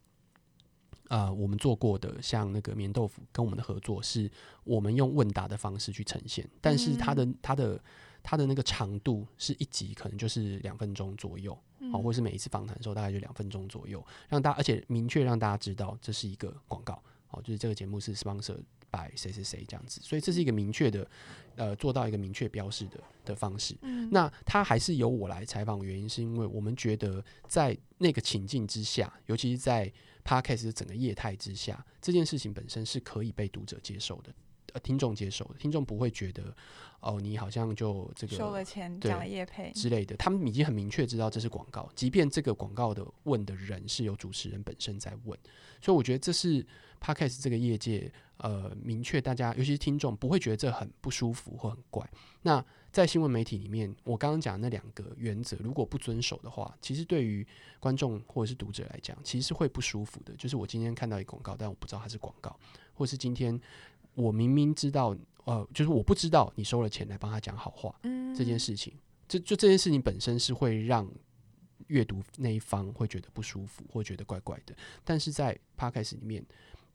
Speaker 2: 呃，我们做过的像那个棉豆腐跟我们的合作，是我们用问答的方式去呈现，但是它的它的它的那个长度是一集可能就是两分钟左右，好，或是每一次访谈的时候大概就两分钟左右，让大家而且明确让大家知道这是一个广告。哦，就是这个节目是 sponsor by 谁谁谁这样子，所以这是一个明确的，呃，做到一个明确标示的的方式。嗯，那它还是由我来采访，原因是因为我们觉得在那个情境之下，尤其是在 Podcast 整个业态之下，这件事情本身是可以被读者接受的。听众接受的，听众不会觉得哦，你好像就这个
Speaker 1: 收了钱讲了业配
Speaker 2: 之类的，他们已经很明确知道这是广告，即便这个广告的问的人是由主持人本身在问，所以我觉得这是 Podcast 这个业界呃明确大家，尤其是听众不会觉得这很不舒服或很怪。那在新闻媒体里面，我刚刚讲那两个原则如果不遵守的话，其实对于观众或者是读者来讲，其实是会不舒服的。就是我今天看到一广告，但我不知道它是广告，或是今天。我明明知道，呃，就是我不知道你收了钱来帮他讲好话，嗯，这件事情，这就这件事情本身是会让阅读那一方会觉得不舒服，或觉得怪怪的。但是在 Podcast 里面，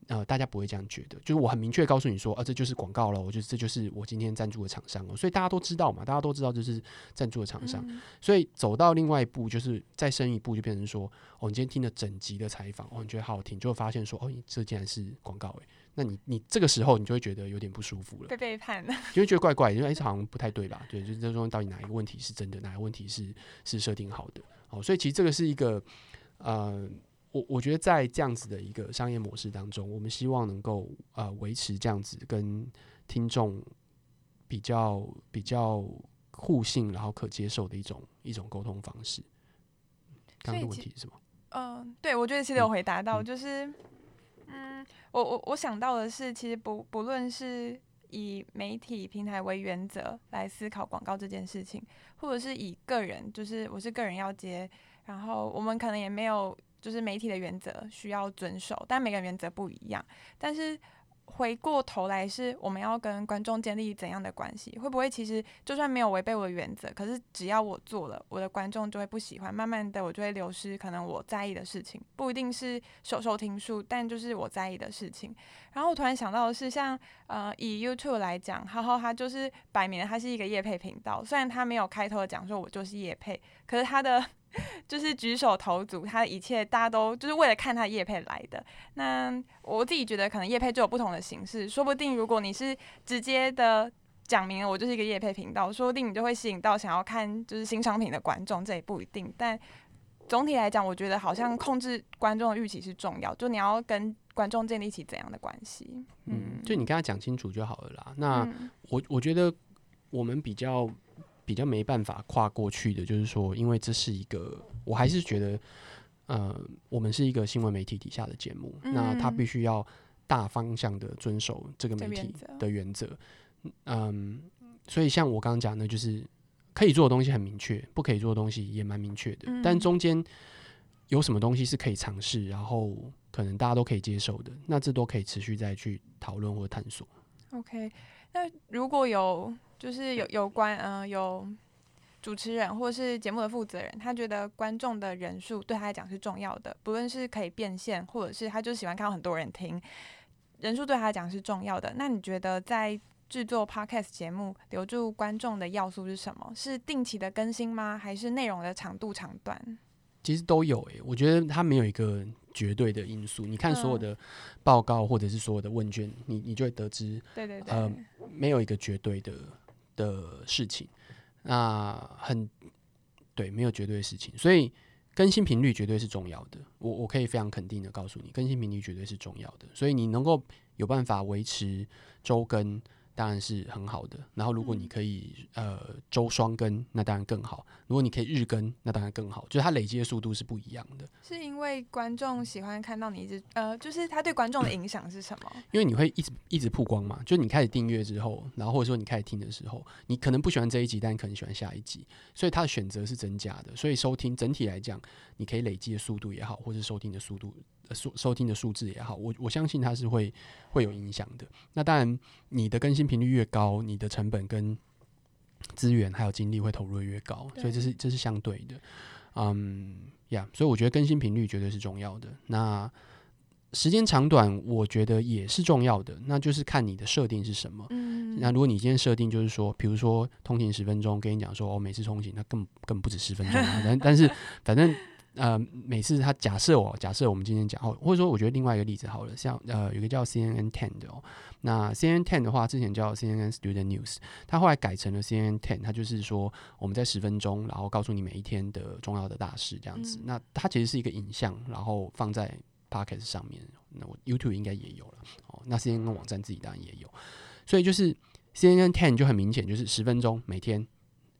Speaker 2: 呃，大家不会这样觉得，就是我很明确告诉你说，啊，这就是广告了，我就这就是我今天赞助的厂商了，所以大家都知道嘛，大家都知道这是赞助的厂商，嗯，所以走到另外一步，就是再深一步，就变成说，哦，你今天听了整集的采访，哦，你觉得好好听，就会发现说，哦，你这竟然是广告，欸，诶。那你你这个时候你就会觉得有点不舒服了，
Speaker 1: 被背叛了，
Speaker 2: 就会觉得怪怪，因为好像不太对吧？对，就是这中到底哪一个问题是真的，哪个问题是是设定好的？哦，所以其实这个是一个呃，我我觉得在这样子的一个商业模式当中，我们希望能够呃维持这样子跟听众比较比较互信，然后可接受的一种一种沟通方式。刚刚的问题是什么？
Speaker 1: 嗯、呃，对，我觉得其实有回答到，嗯、就是。嗯，我我我想到的是，其实不不论是以媒体平台为原则来思考广告这件事情，或者是以个人，就是我是个人要接，然后我们可能也没有就是媒体的原则需要遵守，但每个人原则不一样，但是。回过头来，是我们要跟观众建立怎样的关系？会不会其实就算没有违背我的原则，可是只要我做了，我的观众就会不喜欢，慢慢的我就会流失可能我在意的事情，不一定是收收听数，但就是我在意的事情。然后我突然想到的是像，呃以 YouTube 来讲，浩浩他就是摆明了他是一个业配频道，虽然他没有开头的讲说我就是业配，可是他的。就是举手投足，他的一切大家都就是为了看他的业配来的。那我自己觉得，可能叶配就有不同的形式，说不定如果你是直接的讲明了我就是一个夜配频道，说不定你就会吸引到想要看就是新商品的观众，这也不一定。但总体来讲，我觉得好像控制观众的预期是重要，就你要跟观众建立起怎样的关系？
Speaker 2: 嗯，就你跟他讲清楚就好了啦。那我我觉得我们比较。比较没办法跨过去的，就是说，因为这是一个，我还是觉得，呃，我们是一个新闻媒体底下的节目，嗯、那他必须要大方向的遵守这个媒体的原则。嗯，所以像我刚刚讲的，就是可以做的东西很明确，不可以做的东西也蛮明确的，嗯、但中间有什么东西是可以尝试，然后可能大家都可以接受的，那这都可以持续再去讨论或探索。
Speaker 1: OK，那如果有就是有有关嗯、呃、有主持人或是节目的负责人，他觉得观众的人数对他来讲是重要的，不论是可以变现，或者是他就喜欢看到很多人听，人数对他来讲是重要的。那你觉得在制作 Podcast 节目留住观众的要素是什么？是定期的更新吗？还是内容的长度长短？
Speaker 2: 其实都有诶、欸，我觉得它没有一个绝对的因素。你看所有的报告或者是所有的问卷，你你就会得知，
Speaker 1: 对对对，
Speaker 2: 呃，没有一个绝对的的事情。那很对，没有绝对的事情，所以更新频率绝对是重要的。我我可以非常肯定的告诉你，更新频率绝对是重要的。所以你能够有办法维持周更。当然是很好的。然后，如果你可以、嗯、呃周双更，那当然更好。如果你可以日更，那当然更好。就是它累积的速度是不一样的。
Speaker 1: 是因为观众喜欢看到你一直呃，就是他对观众的影响是什么？
Speaker 2: 因为你会一直一直曝光嘛。就你开始订阅之后，然后或者说你开始听的时候，你可能不喜欢这一集，但你可能喜欢下一集，所以它的选择是增加的。所以收听整体来讲，你可以累积的速度也好，或是收听的速度。收收听的数字也好，我我相信它是会会有影响的。那当然，你的更新频率越高，你的成本跟资源还有精力会投入的越高，所以这是这是相对的。嗯，呀，所以我觉得更新频率绝对是重要的。那时间长短，我觉得也是重要的。那就是看你的设定是什么。嗯。那如果你今天设定就是说，比如说通勤十分钟，跟你讲说，哦，每次通勤那更更不止十分钟啊。但但是反正。呃，每次他假设我假设我们今天讲哦，或者说我觉得另外一个例子好了，像呃有个叫 CNN Ten 的哦，那 CNN Ten 的话之前叫 CNN Student News，它后来改成了 CNN Ten，他就是说我们在十分钟，然后告诉你每一天的重要的大事这样子。嗯、那它其实是一个影像，然后放在 Podcast 上面，那我 YouTube 应该也有了哦。那 CNN 网站自己当然也有，所以就是 CNN Ten 就很明显就是十分钟每天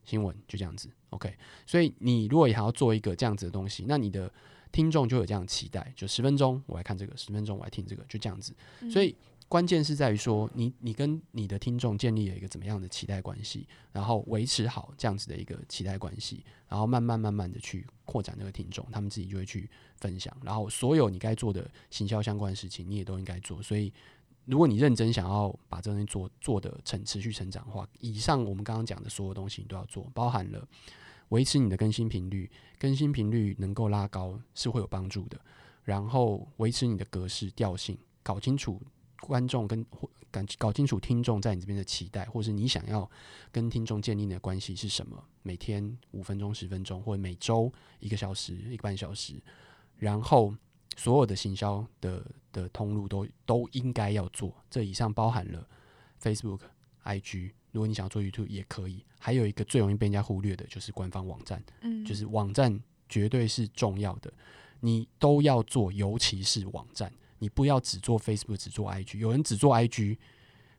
Speaker 2: 新闻就这样子。OK，所以你如果也还要做一个这样子的东西，那你的听众就有这样期待，就十分钟我来看这个，十分钟我来听这个，就这样子。所以关键是在于说，你你跟你的听众建立了一个怎么样的期待关系，然后维持好这样子的一个期待关系，然后慢慢慢慢的去扩展这个听众，他们自己就会去分享，然后所有你该做的行销相关的事情，你也都应该做。所以。如果你认真想要把这东西做做的成持续成长的话，以上我们刚刚讲的所有东西你都要做，包含了维持你的更新频率，更新频率能够拉高是会有帮助的。然后维持你的格式调性，搞清楚观众跟搞搞清楚听众在你这边的期待，或是你想要跟听众建立的关系是什么。每天五分钟、十分钟，或者每周一个小时、一个半小时，然后。所有的行销的的通路都都应该要做，这以上包含了 Facebook、IG。如果你想要做 YouTube 也可以。还有一个最容易被人家忽略的就是官方网站，嗯，就是网站绝对是重要的，你都要做，尤其是网站，你不要只做 Facebook，只做 IG。有人只做 IG，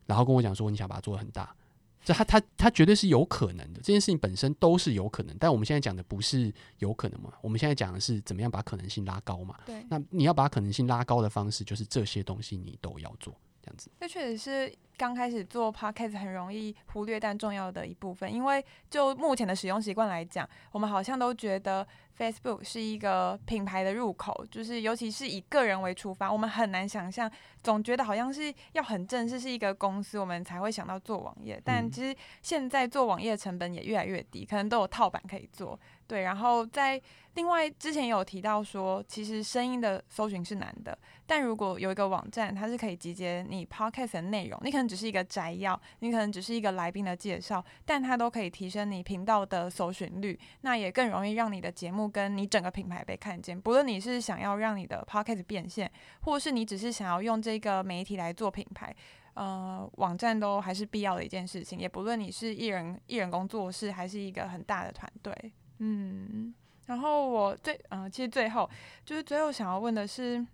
Speaker 2: 然后跟我讲说你想把它做的很大。这他他他绝对是有可能的，这件事情本身都是有可能，但我们现在讲的不是有可能嘛？我们现在讲的是怎么样把可能性拉高嘛？对，那你要把可能性拉高的方式，就是这些东西你都要做，这样子。
Speaker 1: 这确实是刚开始做 Podcast 很容易忽略但重要的一部分，因为就目前的使用习惯来讲，我们好像都觉得。Facebook 是一个品牌的入口，就是尤其是以个人为出发，我们很难想象，总觉得好像是要很正式，是一个公司，我们才会想到做网页。但其实现在做网页成本也越来越低，可能都有套版可以做。对，然后在另外之前有提到说，其实声音的搜寻是难的，但如果有一个网站，它是可以集结你 Podcast 的内容，你可能只是一个摘要，你可能只是一个来宾的介绍，但它都可以提升你频道的搜寻率，那也更容易让你的节目跟你整个品牌被看见。不论你是想要让你的 Podcast 变现，或是你只是想要用这个媒体来做品牌，呃，网站都还是必要的一件事情。也不论你是艺人艺人工作室，还是一个很大的团队。嗯，然后我最、呃，其实最后就是最后想要问的是，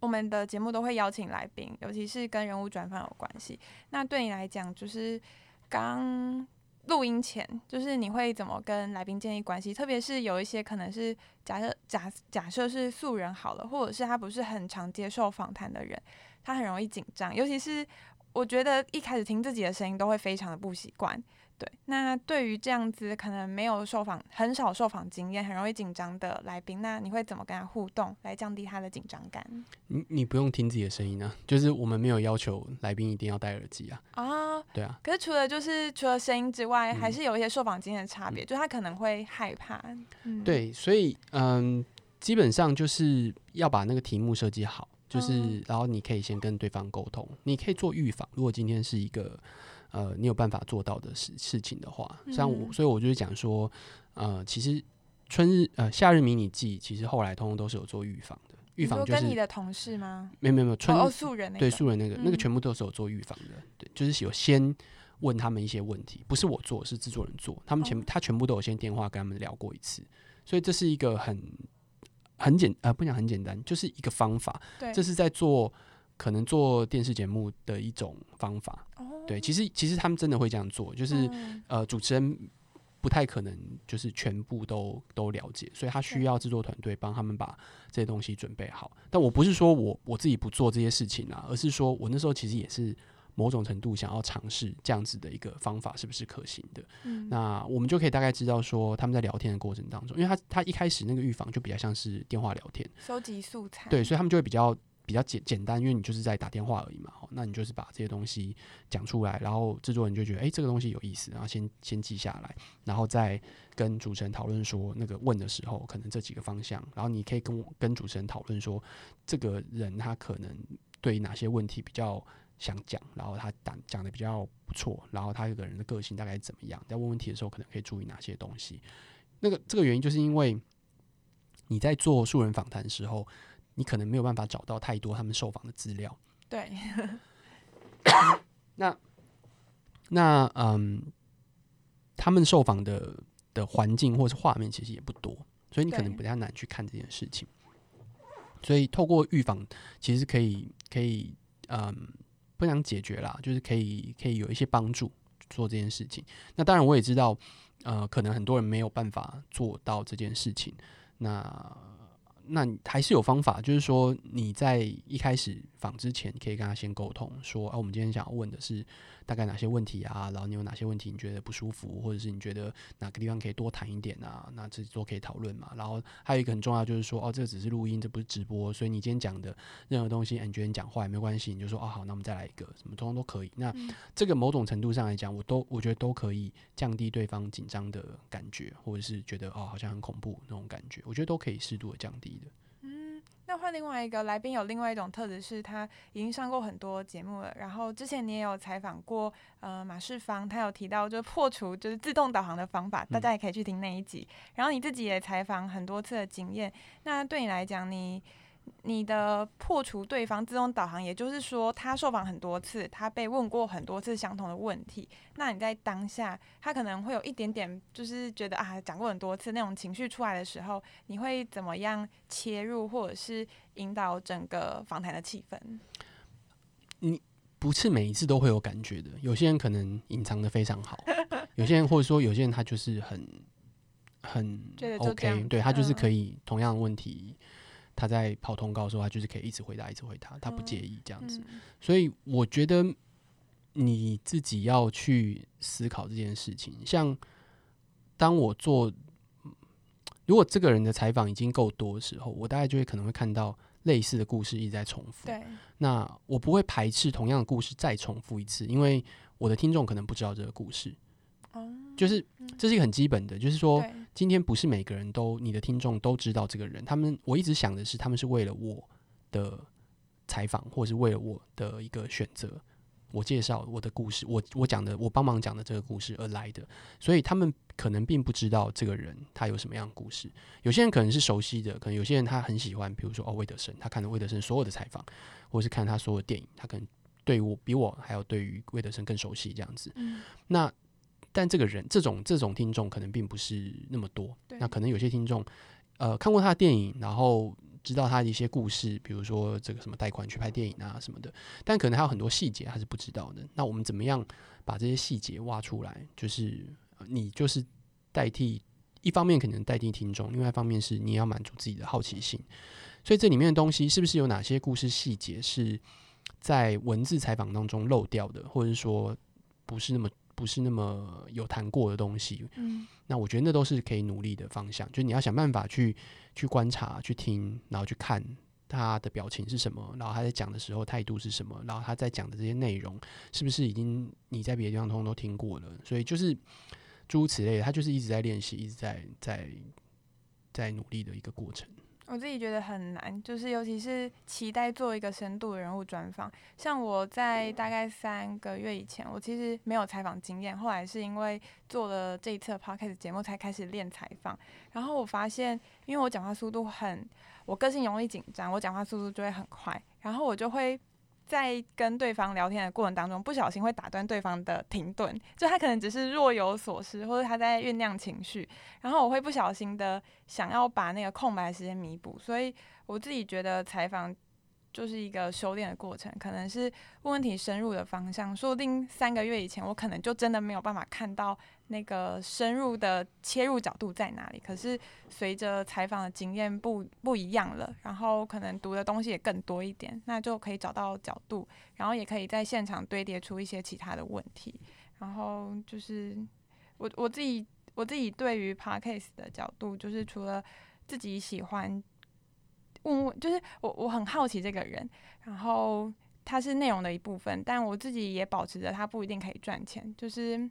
Speaker 1: 我们的节目都会邀请来宾，尤其是跟人物专访有关系。那对你来讲，就是刚录音前，就是你会怎么跟来宾建立关系？特别是有一些可能是假设假假设是素人好了，或者是他不是很常接受访谈的人，他很容易紧张，尤其是我觉得一开始听自己的声音都会非常的不习惯。对，那对于这样子可能没有受访、很少受访经验、很容易紧张的来宾，那你会怎么跟他互动，来降低他的紧张感？
Speaker 2: 你你不用听自己的声音啊，就是我们没有要求来宾一定要戴耳机啊。
Speaker 1: 啊，
Speaker 2: 对啊。
Speaker 1: 可是除了就是除了声音之外，嗯、还是有一些受访经验的差别，嗯、就他可能会害怕。嗯、
Speaker 2: 对，所以嗯，基本上就是要把那个题目设计好，就是、嗯、然后你可以先跟对方沟通，你可以做预防。如果今天是一个。呃，你有办法做到的事事情的话，像我，所以我就是讲说，呃，其实春日呃夏日迷你季，其实后来通通都是有做预防的，预防就是
Speaker 1: 跟你的同事吗？
Speaker 2: 没有没有没有，春、
Speaker 1: 哦、素人、那个、
Speaker 2: 对素人那个、嗯、那个全部都是有做预防的，对，就是有先问他们一些问题，不是我做，是制作人做，他们全、哦、他全部都有先电话跟他们聊过一次，所以这是一个很很简呃不讲很简单，就是一个方法，
Speaker 1: 对，
Speaker 2: 这是在做。可能做电视节目的一种方法，对，其实其实他们真的会这样做，就是呃，主持人不太可能就是全部都都了解，所以他需要制作团队帮他们把这些东西准备好。但我不是说我我自己不做这些事情啊，而是说我那时候其实也是某种程度想要尝试这样子的一个方法是不是可行的。那我们就可以大概知道说他们在聊天的过程当中，因为他他一开始那个预防就比较像是电话聊天，
Speaker 1: 收集素材，
Speaker 2: 对，所以他们就会比较。比较简简单，因为你就是在打电话而已嘛，哦那你就是把这些东西讲出来，然后制作人就觉得，诶、这个东西有意思，然后先先记下来，然后再跟主持人讨论说，那个问的时候可能这几个方向，然后你可以跟我跟主持人讨论说，这个人他可能对哪些问题比较想讲，然后他讲讲的比较不错，然后他这个人的个性大概怎么样，在问问题的时候可能可以注意哪些东西。那个这个原因就是因为你在做素人访谈的时候。你可能没有办法找到太多他们受访的资料。
Speaker 1: 对。
Speaker 2: 那那嗯，他们受访的的环境或是画面其实也不多，所以你可能比较难去看这件事情。所以透过预防，其实可以可以嗯，不想解决啦，就是可以可以有一些帮助做这件事情。那当然我也知道，呃，可能很多人没有办法做到这件事情。那那还是有方法，就是说你在一开始访之前，可以跟他先沟通，说啊，我们今天想要问的是大概哪些问题啊，然后你有哪些问题你觉得不舒服，或者是你觉得哪个地方可以多谈一点啊，那这都可以讨论嘛。然后还有一个很重要就是说，哦，这个只是录音，这不是直播，所以你今天讲的任何东西，你觉得你讲话也没关系，你就说哦好，那我们再来一个，什么通通都可以。那这个某种程度上来讲，我都我觉得都可以降低对方紧张的感觉，或者是觉得哦好像很恐怖那种感觉，我觉得都可以适度的降低的。
Speaker 1: 那换另外一个来宾，有另外一种特质，是他已经上过很多节目了。然后之前你也有采访过，呃，马世芳，他有提到就是破除就是自动导航的方法，大家也可以去听那一集。然后你自己也采访很多次的经验，那对你来讲，你。你的破除对方自动导航，也就是说，他受访很多次，他被问过很多次相同的问题。那你在当下，他可能会有一点点，就是觉得啊，讲过很多次那种情绪出来的时候，你会怎么样切入，或者是引导整个访谈的气氛？
Speaker 2: 你不是每一次都会有感觉的，有些人可能隐藏的非常好，有些人或者说有些人他就是很很 OK，对他就是可以同样的问题。他在跑通告的时候，他就是可以一直回答，一直回答，他不介意这样子。嗯、所以我觉得你自己要去思考这件事情。像当我做，如果这个人的采访已经够多的时候，我大概就会可能会看到类似的故事一直在重复。
Speaker 1: 对，
Speaker 2: 那我不会排斥同样的故事再重复一次，因为我的听众可能不知道这个故事。就是这是一个很基本的，就是说，今天不是每个人都你的听众都知道这个人。他们我一直想的是，他们是为了我的采访，或是为了我的一个选择，我介绍我的故事，我我讲的，我帮忙讲的这个故事而来的。所以他们可能并不知道这个人他有什么样的故事。有些人可能是熟悉的，可能有些人他很喜欢，比如说哦，魏德森，他看了魏德森所有的采访，或是看他所有的电影，他可能对我比我还要对于魏德森更熟悉这样子。嗯、那。但这个人，这种这种听众可能并不是那么多。那可能有些听众，呃，看过他的电影，然后知道他的一些故事，比如说这个什么贷款去拍电影啊什么的。但可能还有很多细节他是不知道的。那我们怎么样把这些细节挖出来？就是你就是代替，一方面可能代替听众，另外一方面是你也要满足自己的好奇心。所以这里面的东西是不是有哪些故事细节是在文字采访当中漏掉的，或者是说不是那么。不是那么有谈过的东西。
Speaker 1: 嗯，
Speaker 2: 那我觉得那都是可以努力的方向，就你要想办法去去观察、去听，然后去看他的表情是什么，然后他在讲的时候态度是什么，然后他在讲的这些内容是不是已经你在别的地方通通都听过了。所以就是诸如此类的，他就是一直在练习，一直在在在努力的一个过程。
Speaker 1: 我自己觉得很难，就是尤其是期待做一个深度人物专访。像我在大概三个月以前，我其实没有采访经验，后来是因为做了这一次 p o c a s t 节目才开始练采访。然后我发现，因为我讲话速度很，我个性容易紧张，我讲话速度就会很快，然后我就会。在跟对方聊天的过程当中，不小心会打断对方的停顿，就他可能只是若有所思，或者他在酝酿情绪，然后我会不小心的想要把那个空白时间弥补，所以我自己觉得采访。就是一个修炼的过程，可能是问题深入的方向。说不定三个月以前，我可能就真的没有办法看到那个深入的切入角度在哪里。可是随着采访的经验不不一样了，然后可能读的东西也更多一点，那就可以找到角度，然后也可以在现场堆叠出一些其他的问题。然后就是我我自己我自己对于 Podcast 的角度，就是除了自己喜欢。问问，就是我我很好奇这个人，然后他是内容的一部分，但我自己也保持着他不一定可以赚钱，就是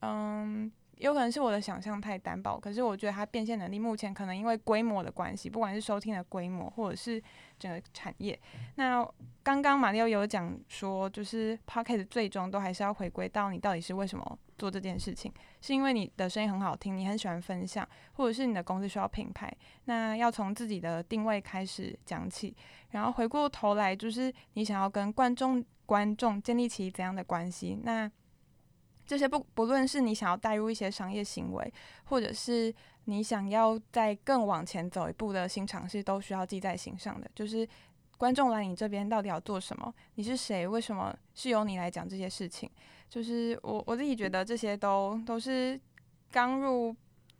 Speaker 1: 嗯，有可能是我的想象太单薄，可是我觉得它变现能力目前可能因为规模的关系，不管是收听的规模或者是整个产业，那刚刚马里奥有讲说，就是 Podcast 最终都还是要回归到你到底是为什么做这件事情，是因为你的声音很好听，你很喜欢分享，或者是你的公司需要品牌，那要从自己的定位开始讲起，然后回过头来就是你想要跟观众观众建立起怎样的关系，那这些不不论是你想要带入一些商业行为，或者是你想要再更往前走一步的新尝试，都需要记在心上的，就是观众来你这边到底要做什么？你是谁？为什么是由你来讲这些事情？就是我我自己觉得这些都都是刚入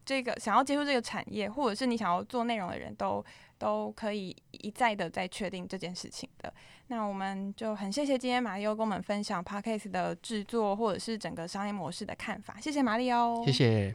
Speaker 1: 这个想要接触这个产业，或者是你想要做内容的人都都可以一再的再确定这件事情的。那我们就很谢谢今天马力欧跟我们分享 Podcast 的制作或者是整个商业模式的看法，谢谢马力欧，
Speaker 2: 谢谢。